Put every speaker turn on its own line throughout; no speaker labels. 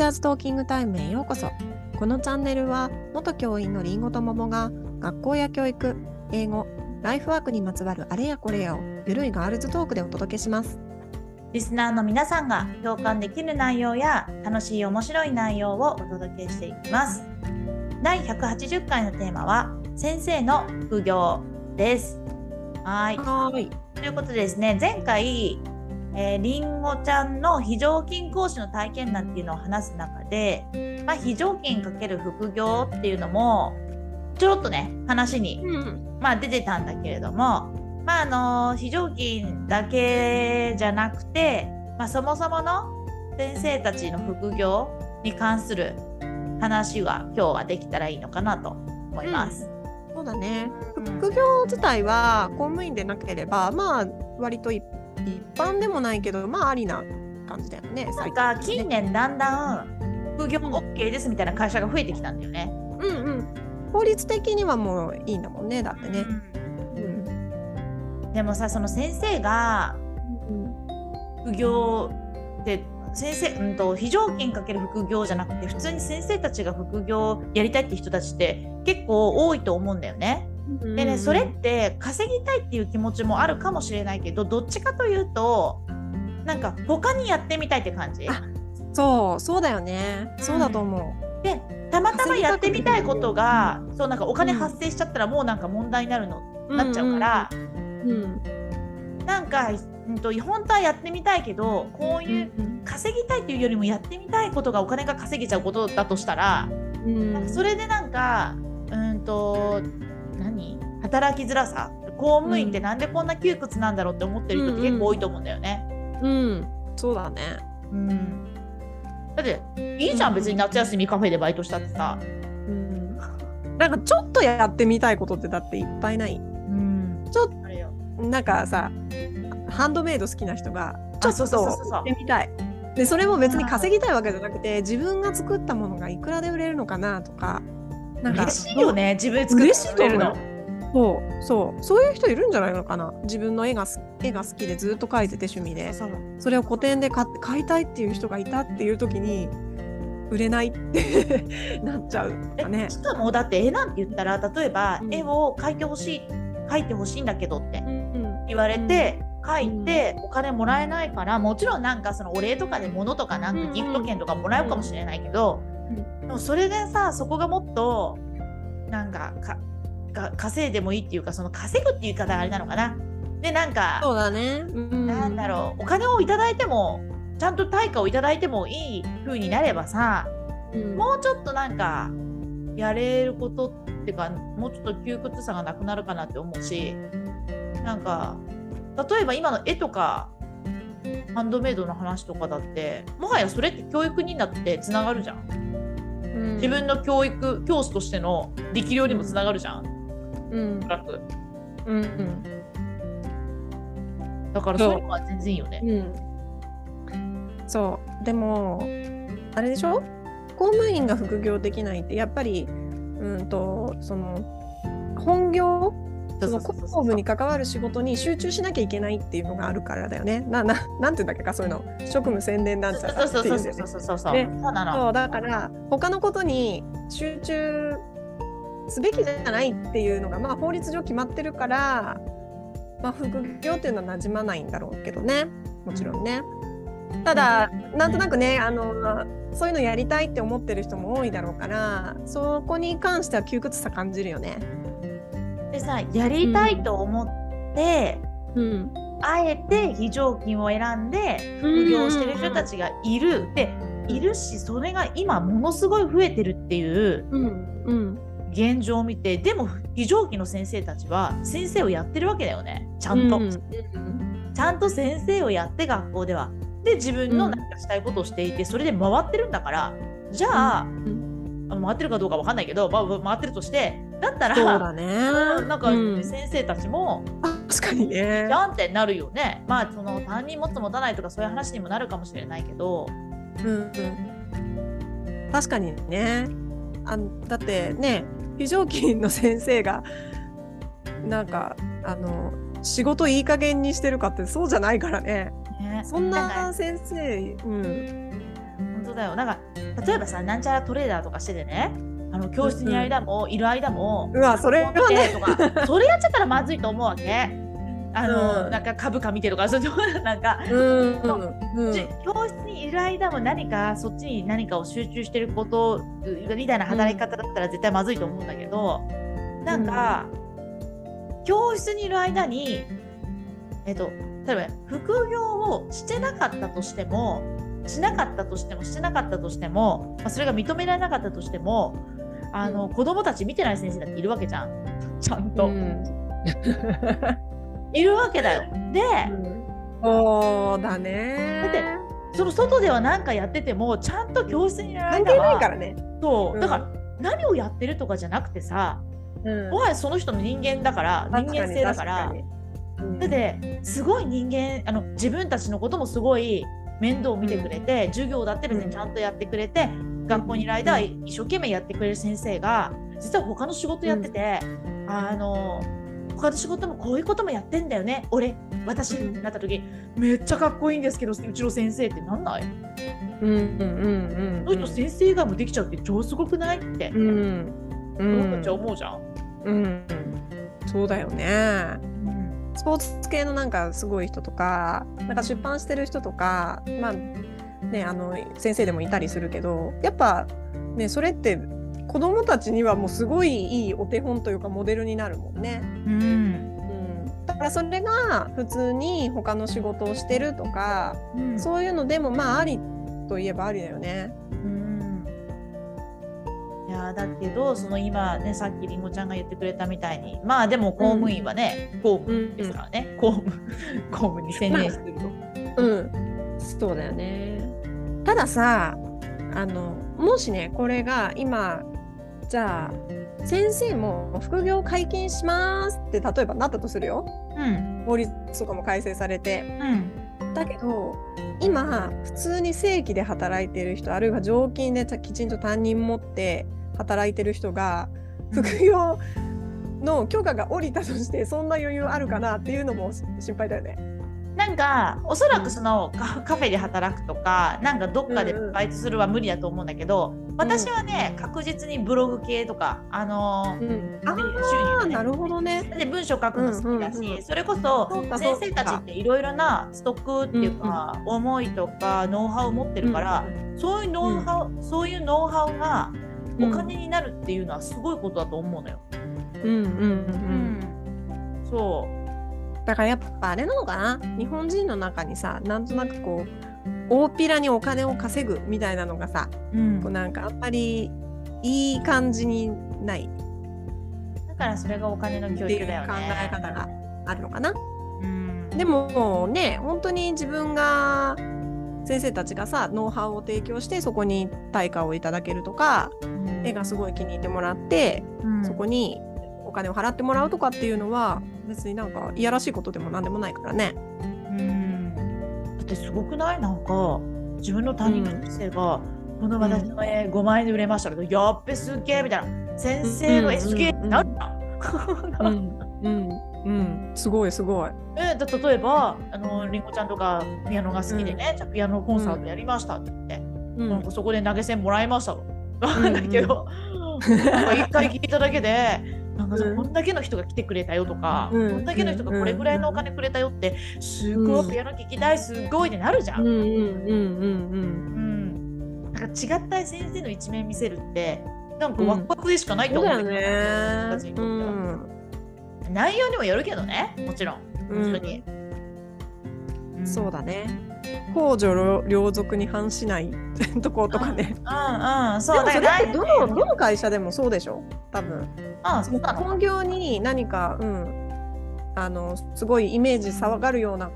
チャーズトーキングタイムへようこそ。このチャンネルは元教員のりんごと桃が学校や教育英語ライフワークにまつわるあれやこれやをゆるいガールズトークでお届けします。
リスナーの皆さんが共感できる内容や楽しい面白い内容をお届けしていきます。第180回のテーマは先生の副業です。はい。
はい。
ということでですね前回えー、りんごちゃんの非常勤講師の体験談っていうのを話す中で、まあ、非常勤かける副業っていうのもちょろっとね話に、
うん
まあ、出てたんだけれども、まああの非常勤だけじゃなくて、まあ、そもそもの先生たちの副業に関する話は今日はできたらいいのかなと思います。
そうだね。
うん。
副業自体は公務員でなければまあ割と一一般でもないけどまあありな感じだよね
なんか近年だんだん副業 OK ですみたいな会社が増えてきたんだよね。
うんうん。法律的にはもういいんだもんねだってね。うん。
でもさその先生が副業で先生、うん、と非常勤かける副業じゃなくて普通に先生たちが副業やりたいって人たちって結構多いと思うんだよね。
うん。
でねそれって稼ぎたいっていう気持ちもあるかもしれないけどどっちかというとなんか他にやってみたいって感じ。
あそうそうだよね。そうだと思
でたまたまやってみたいことがそうなんかお金発生しちゃったらもうなんか問題になるの、
う
なっちゃうから。
うん
なんか、うん、と本当はやってみたいけどこういう稼ぎたいっていうよりもやってみたいことがお金が稼げちゃうことだとしたら、
うん。
それでなんかうんと何働きづらさ公務員ってなんでこんな窮屈なんだろうって思ってる人って結構多いと思うんだよね。
うん。そうだね。
うん。だっていいじゃん別に夏休みカフェでバイトしたってさ。
うん。なんかちょっとやってみたいことってだっていっぱいない。
うん、
ちょっ
あれよ。
なんかさハンドメイド好きな人がちょっとやってみたい。でそれも別に稼ぎたいわけじゃなくて自分が作ったものがいくらで売れるのかなとかなんか
嬉しいよね。自分で作ってるの。
そうそう。そういう人いるんじゃないのかな？自分の絵がす絵が好きでずっと描いてて趣味で。
そ
れを個展で買って買いたいっていう人がいたっていう時に売れないって なっちゃう
え
かね。
しかもだって絵なんて言ったら例えば、
うん。
絵を描いてほしい描いてほしいんだけどって
うん
言われて、描いてお金もらえないからもちろんなんかそのお礼とかで物とかなん
うん
かギフト券とかもらうかもしれないけど、
うん
でもそれでさそこがもっとなんかかか稼いでもいいっていうかその稼ぐっていう言い方があれなのかな。でなんか
そうだね。うん。
なんだろう。お金をいただいてもちゃんと対価をいただいてもいい風になればさ
うん。
もうちょっとなんかやれることっていうかもうちょっと窮屈さがなくなるかなって思うしなんか例えば今の絵とかハンドメイドの話とかだってもはやそれって教育になってつながるじゃん。
うん。
自分の教育教師としての力量にもつながるじゃん
うん。うんうん。
だからそう。いうのは全然いいよね。
うん、そう。でもあれでしょ？公務員が副業できないってやっぱりうんとその本業？その公務に関わる仕事に集中しなきゃいけないっていうのがあるからだよね。なななんていうんだっけかそういうの。職務専念なんちゃら
そう
ってい
そうそうそうそうそう
ね
そうなの。
そうだから他のことに集中すべきじゃないっていうのが、まあ、法律上決まってるから、まあ、副業っていうのは馴染まないんだろうけどね。もちろんね。ただなんとなくねあのそういうのやりたいって思ってる人も多いだろうからそこに関しては窮屈さ感じるよね。
でさやりたいと思って、
うん、
あえて非常勤を選んで副業してる人たちがいる、でいるしそれが今ものすごい増えてるっていう
うん。うん
現状を見てでも非常勤の先生たちは先生をやってるわけだよね。ちゃんと、
うん。
ちゃんと先生をやって学校では。で自分のなんかしたいことをしていてそれで回ってるんだから。じゃあ,、あの回ってるかどうかわかんないけど、まあ、回ってるとしてだったら
そうだね。
なんか
うん。
先生たちも、
確かにね。
じ。ゃんってなるよね。まあその担任持つ持たないとかそういう話にもなるかもしれないけど、
うん。うん、確かにね。あだってね非常勤の先生がなんかあの仕事いい加減にしてるかってそうじゃないからね。
ね。
そんな先生うん。
ら本当当だよ。なんか例えばさなんちゃらトレーダーとかしててね。あの教室にいる間も、いる間も
うわそれは
見
ね
てとかそれやっちゃったらまずいと思うわけ。あの、
うん。
なんか株価見てとかそういうなんか、
うん。うん。
じ教室にいる間も何かそっちに何かを集中してることみたいな働き方だったら絶対まずいと思うんだけど、なんか、教室にいる間にえっと例えば副業をしてなかったとしてもしなかったとしてもしてなかったとしても、まあ、それが認められなかったとしてもあの、子供たち見てない先生だっているわけじゃん。ちゃんと、
うん
いるわけだよ。で、
そうだね。
だってその外では何かやっててもちゃんと教室にいる
関係
間は
ないからね。
そう、
うん。
だから何をやってるとかじゃなくてさ
うん。
もはやその人の人間だから人間性だから
確かに。確か
だってすごい人間あの自分たちのこともすごい面倒を見てくれて、授業だって別にちゃんとやってくれて、学校にいる間は一生懸命やってくれる先生が実は他の仕事やってて、あの他の仕事もこういうこともやってんだよね。俺私になった時めっちゃかっこいいんですけどうちの先生ってなんない、
にうんうんうん
その人先生がもできちゃうって超すごくないって、
うん。うん。
僕たちは思うじゃん。
うん。そうだよね。
うん。
スポーツ系のなんかすごい人とかなんか出版してる人とかまあねあの先生でもいたりするけどやっぱねそれって子供たちにはもうすごいいいお手本というかモデルになるもんね。
うん
うん、だからそれが普通に他の仕事をしてるとか
うん
そういうのでもまあありといえばありだよね。
うんいやーだけどその今ねさっきりんごちゃんが言ってくれたみたいにまあでも公務員はね、公務ですからね、公務 公務に専念してると。
うん、そうだよね。たださあのもしねこれが今じゃあ先生も副業解禁しますって例えばなったとするよ。
うん。
法律とかも改正されて。
うん。
だけど今普通に正規で働いてる人あるいは常勤できちんと担任持って働いてる人が副業の許可が下りたとしてそんな余裕あるかなっていうのも心配だよね。
なんかおそらくそのカカフェで働くとかなんかどっかでバイトするは無理だと思うんだけど、私はね確実にブログ系とかあのー
うん、
収入ね
なるほどね。
で文章書くの好きだし、
うんうんうん。
それこそ先生たちっていろいろなストックっていうか、思いとかノウハウを持ってるから、そういうノウハウ、そういうノウハウがお金になるっていうのはすごいことだと思うのよ。
うんうんうん。う
うんん、そう
だからやっぱあれなのかな？日本人の中にさなんとなくこう大っぴらにお金を稼ぐみたいなのがさ、
うん。
こうなんかあんまりいい感じにない。
だからそれがお金の教
っていう考
育だよね。
え方があるのかな？
うん、
でもね本当に自分が先生たちがさノウハウを提供してそこに対価をいただけるとか
うん。
絵がすごい気に入ってもらって、
うん。
そこにお金を払ってもらうとかっていうのは別になんかいやらしいことでもなんでもないからね。
うん。だってすごくない？なんか自分の担任の先生が、この私の絵5万円で売れましたけど、やっべすっげえみたいな。先生の絵すげえなるじゃん。
うんうんうん。すごいすごい。
えだ例えばあのりんごちゃんとかピアノが好きでね、じゃあピアノコンサートやりましたって言って、
う
なんかそこで投げ銭もらいましたと。
ん
なんだけど、一回聞いただけで、なんかさ
うん。
こんだけの人が来てくれたよとか、
うん。
こんだけの人がこれぐらいのお金くれたよって、すごいピアノ聴きたい、すごいってなるじゃん。なんか違った先生の一面見せるって、なんかワクワクでしかないと思うん
だ
け
ね。う
にとっては。
ん。
内容にもよるけどね、もちろん。本当に。
そうだね。公序良良俗に反しないとことかね。
うんうん、そう
でもそれって
ね
どのどの会社でもそうでしょ？多分。
うん、そ。
本業に何か、うん、あのすごいイメージ騒がるような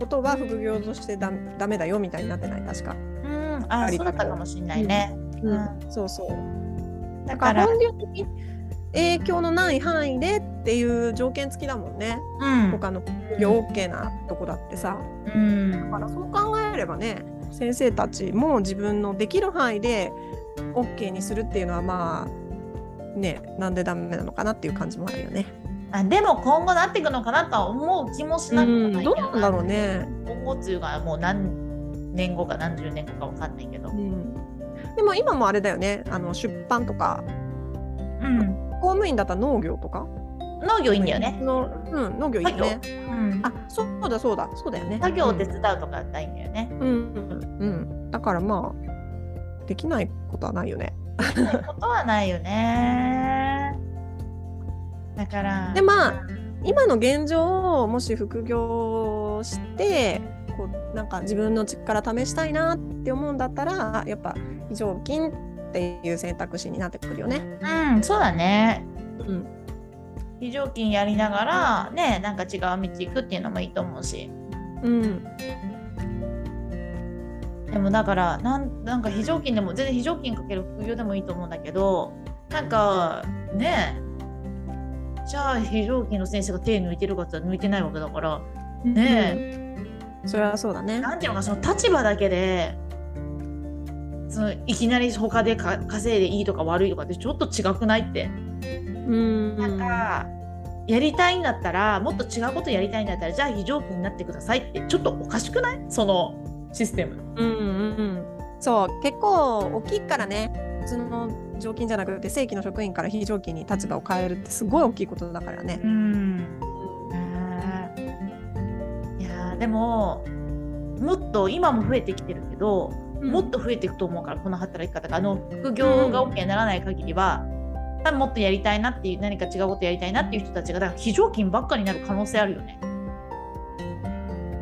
ことは副業としてダダメだよみたいになってない？確か。
うん、あ、そうだったかもしれないね。うん
そうそう。だ
だから、
から本業に影響のない範囲でっていう条件付きだもんね。
うん、
他の副業 OK なとこだってさ。
うん。
だからそう考えればね先生たちも自分のできる範囲で OK にするっていうのはまあねなんでダメなのかなっていう感じもあるよね。
あでも今後なっていくのかなとは思う気もし
う
なくもなんいけど
どうなんだろうね。
今後っていうかもう何年後か何十年後か分かんないけど、
うん、でも今もあれだよね。あの出版とか。
うん、
公務員だったら農業とか
農業いいんだよね、
のうん、農業いいよね。
うん、
あそうだそうだそうだよね。
作業を手伝うとかだいいんだよね、
うん、うんうん、だからまあできないことはないよね。
そういうことはないよね。だから
でまあ今の現状をもし副業してこうなんか自分の力試したいなって思うんだったらやっぱ非常勤っていう選択肢になってくるよね。
うんそうだね。
うん
非常勤やりながらねなんか違う道行くっていうのもいいと思うし。
うん。
でもだからなんなんか非常勤でも全然非常勤かける副業でもいいと思うんだけどなんかねじゃあ非常勤の先生が手抜いてるかって抜いてないわけだからね。
それはそうだね。
なんていうのかその立場だけでそのいきなり他でか稼いでいいとか悪いとかってちょっと違くないって
うん。
なんかやりたいんだったらもっと違うことやりたいんだったらじゃあ非常勤になってくださいってちょっとおかしくない？そのシステム。
うんうん。うんそう結構大きいからね普通の常勤じゃなくて正規の職員から非常勤に立場を変えるってすごい大きいことだからね。
うん。いやーでももっと今も増えてきてるけど、もっと増えていくと思うからこの働き方が。あの副業が OK にならない限りは、多分もっとやりたいなっていう何か違うことやりたいなっていう人たちがだから非常勤ばっかになる可能性あるよね。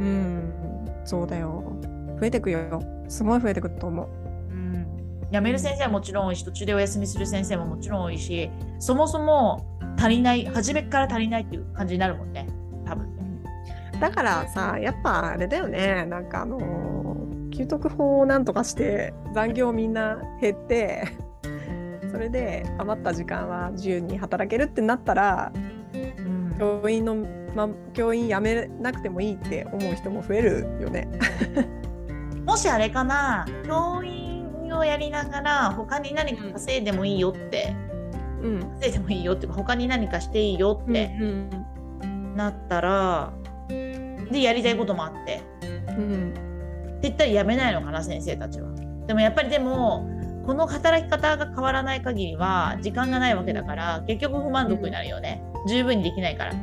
うんそうだよ増えてくよすごい増えてくると思う。
うん、辞める先生はもちろん多いし途中でお休みする先生ももちろん多いしそもそも足りない初めから足りないっていう感じになるもんね多分ね。
だからさやっぱあれだよねなんかあのー給特法をなんとかして残業みんな減ってそれで余った時間は自由に働けるってなったら
うん。
教員の、ま、教員辞めなくてもいいって思う人も増えるよね。
もしあれかな教員をやりながら他に何か稼いでもいいよって、
うん。
稼いでもいいよっていうか他に何かしていいよって
うん
なったら、でやりたいこともあって。
うん。
って言ったらやめないのかな先生たちは。でもやっぱりでもこの働き方が変わらない限りは時間がないわけだから結局不満足になるよね、十分にできないから、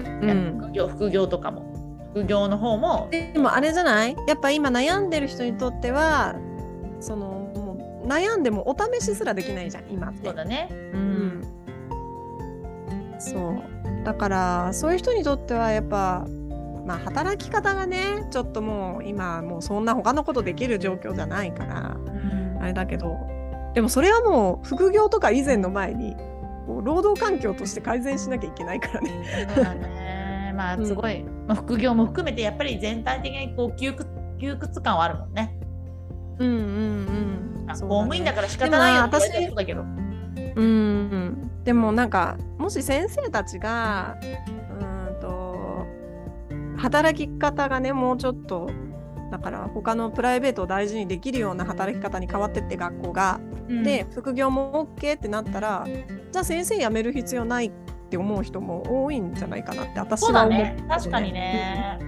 うん。
副業副業とかも。副業の方も。
でもあれじゃない？やっぱ今悩んでる人にとってはそのもう悩んでもお試しすらできないじゃん今って。
そうだね。う
うんん、そう。だからそういう人にとってはやっぱまあ働き方がねちょっともう今もうそんな他のことできる状況じゃないからあれだけどでもそれはもう副業とか以前の前に労働環境として改善しなきゃいけないからね。
そうだね。まあすごい、まあ、副業も含めてやっぱり全体的にこう窮屈窮屈感はあるもんね。
うんうんうん
あ
そう
公務員だから仕方ないよって言われど。
うんでもなんかもし先生たちがうーんと働き方がねもうちょっとだから他のプライベートを大事にできるような働き方に変わってって学校が、で副業も OK ってなったらじゃあ先生辞める必要ないって思う人も多いんじゃないかなって私は思う、
だね。確かにね。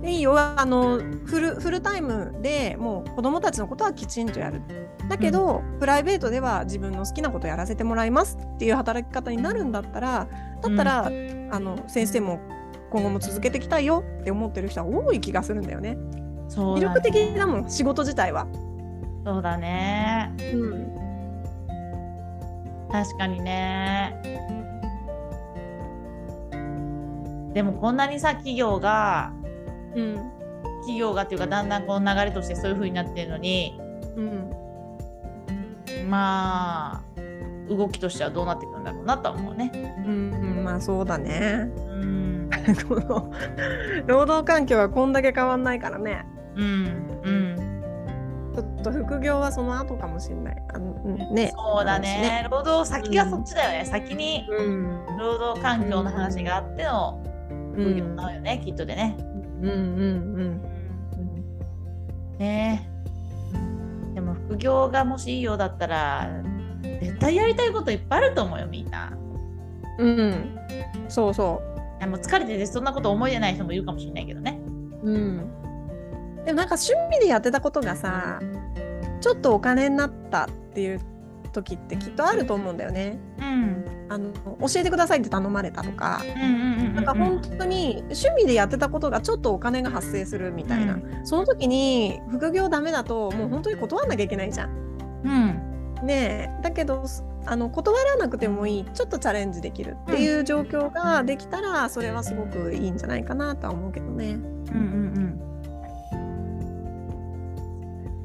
でいいよ。あのフルフルタイムでもう子供たちのことはきちんとやる。だけど、プライベートでは自分の好きなことやらせてもらいますっていう働き方になるんだったらだったら、あの先生も今後も続けていきたいよって思ってる人は多い気がするんだよね。
そうだね
魅力的だもん仕事自体は。
そうだね。
うん
確かにね。でもこんなにさ企業が
うん
企業がっていうかだんだんこの流れとしてそういう風になってるのに
うん
まあ動きとしてはどうなっていくんだろうなとは思うね。
うんうんまあそうだね。
うん
この労働環境がこんだけ変わんないからね。
うんうん
ちょっと副業はその後かもしれない。あのうんね。
そうだね。労働先がそっちだよね。先に
うん。
労働環境の話があっての
うん
副業だよね、きっとでね。
うんうんうん。
ねえでも副業がもしいいようだったら絶対やりたいこといっぱいあると思うよみんな。
うん。そうそ
もう疲れててそんなこと思い出ない人もいるかもしれないけどね。
う。うん。でもなんか趣味でやってたことがさちょっとお金になったっていう時ってきっとあると思うんだよね。
うん
あの教えてくださいって頼まれたとか、なんか本当に趣味でやってたことがちょっとお金が発生するみたいな、
う
その時に副業ダメだともう本当に断らなきゃいけないじゃん。
うん
ねえだけどあの断らなくてもいいちょっとチャレンジできるっていう状況ができたらそれはすごくいいんじゃないかなとは思うけどね。
うんうんう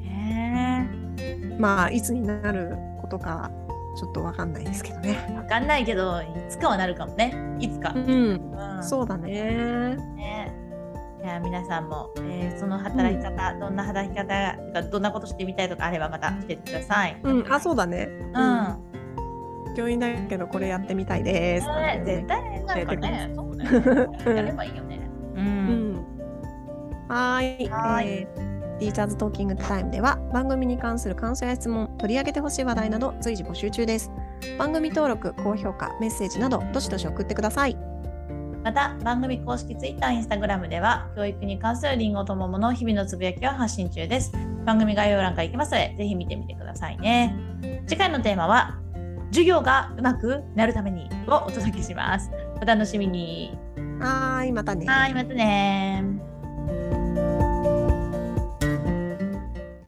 ん。ね
まあいつになることかちょっとわかんないですけどね。
えわかんないけどいつかはなるかもね。いつか、
うん、
うん。
そうだね。
ね。いや皆さんも、えーその働き方、どんな働き方とかどんなことしてみたいとかあればまた教えてください。
うん、あそうだね。
うん、
教員だけどこれやってみたいです。
ね絶対なんかね、そうね、やればいいよね。う。
うんん。はーい。
はーい
えーティーチャーズトーキングタイムでは番組に関する感想や質問、取り上げてほしい話題など随時募集中です。番組登録、高評価、メッセージなどどしどし送ってください。
また番組公式 Twitter、Instagram では教育に関するリンゴと桃の日々のつぶやきを発信中です。番組概要欄から行きますので、ぜひ見てみてくださいね。次回のテーマは、授業がうまくなるためにをお届けします。お楽しみに。
はーい、またね。
はい、またね